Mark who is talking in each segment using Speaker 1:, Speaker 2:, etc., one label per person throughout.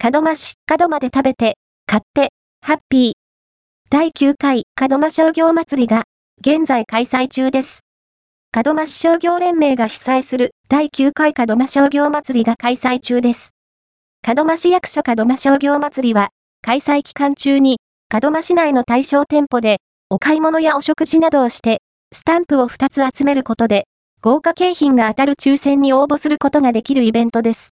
Speaker 1: 門真市、門まで食べて、買って、ハッピー。第9回門真商業祭りが、現在開催中です。門真市商業連盟が主催する第9回門真商業祭りが開催中です。門真市役所門真商業祭りは、開催期間中に、門真市内の対象店舗で、お買い物やお食事などをして、スタンプを2つ集めることで、豪華景品が当たる抽選に応募することができるイベントです。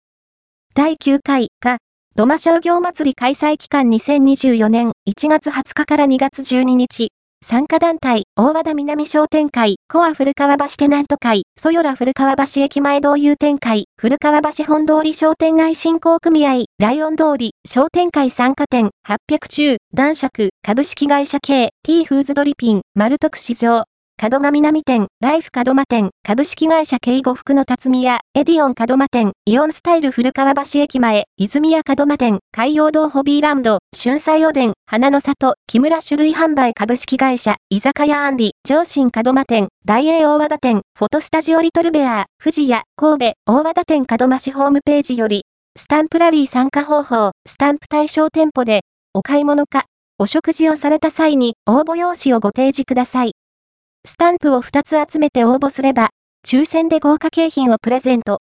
Speaker 1: 第9回が、土間商業祭り開催期間2024年1月20日から2月12日、参加団体、大和田南商店会、コア古川橋テナント会、ソヨラ古川橋駅前道友店会、古川橋本通り商店街振興組合、ライオン通り、商店会参加店、800中、男爵、株式会社系、T フーズドリピン、丸徳市場、門間南店、ライフ門間店、株式会社敬語福の辰巳屋、エディオン門間店、イオンスタイル古川橋駅前、泉屋門間店、海洋堂ホビーランド、春菜おでん、花の里、木村種類販売株式会社、居酒屋アンリ、上新門間店、大英大和田店、フォトスタジオリトルベアー、富士屋、神戸、大和田店門真市ホームページより、スタンプラリー参加方法、スタンプ対象店舗で、お買い物か、お食事をされた際に応募用紙をご提示ください。スタンプを2つ集めて応募すれば、抽選で豪華景品をプレゼント。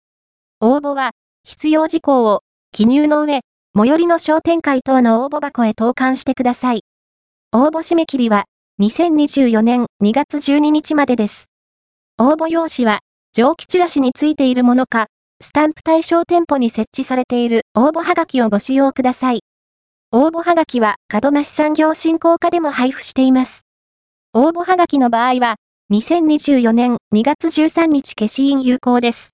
Speaker 1: 応募は、必要事項を、記入の上、最寄りの商店会等の応募箱へ投函してください。応募締め切りは、2024年2月12日までです。応募用紙は、蒸気チラシについているものか、スタンプ対象店舗に設置されている応募はがきをご使用ください。応募はがきは、門真市産業振興課でも配布しています。応募はがきの場合は、2024年2月13日消印有効です。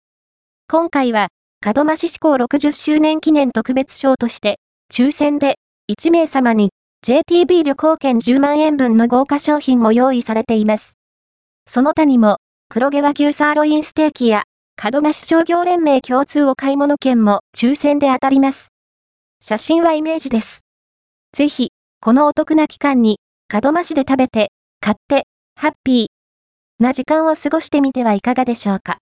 Speaker 1: 今回は、門真市施行60周年記念特別賞として、抽選で1名様に JTB 旅行券10万円分の豪華商品も用意されています。その他にも、黒毛和牛サーロインステーキや、門真市商業連盟共通お買い物券も抽選で当たります。写真はイメージです。ぜひ、このお得な期間に、門真市で食べて、買って、ハッピーな時間を過ごしてみてはいかがでしょうか。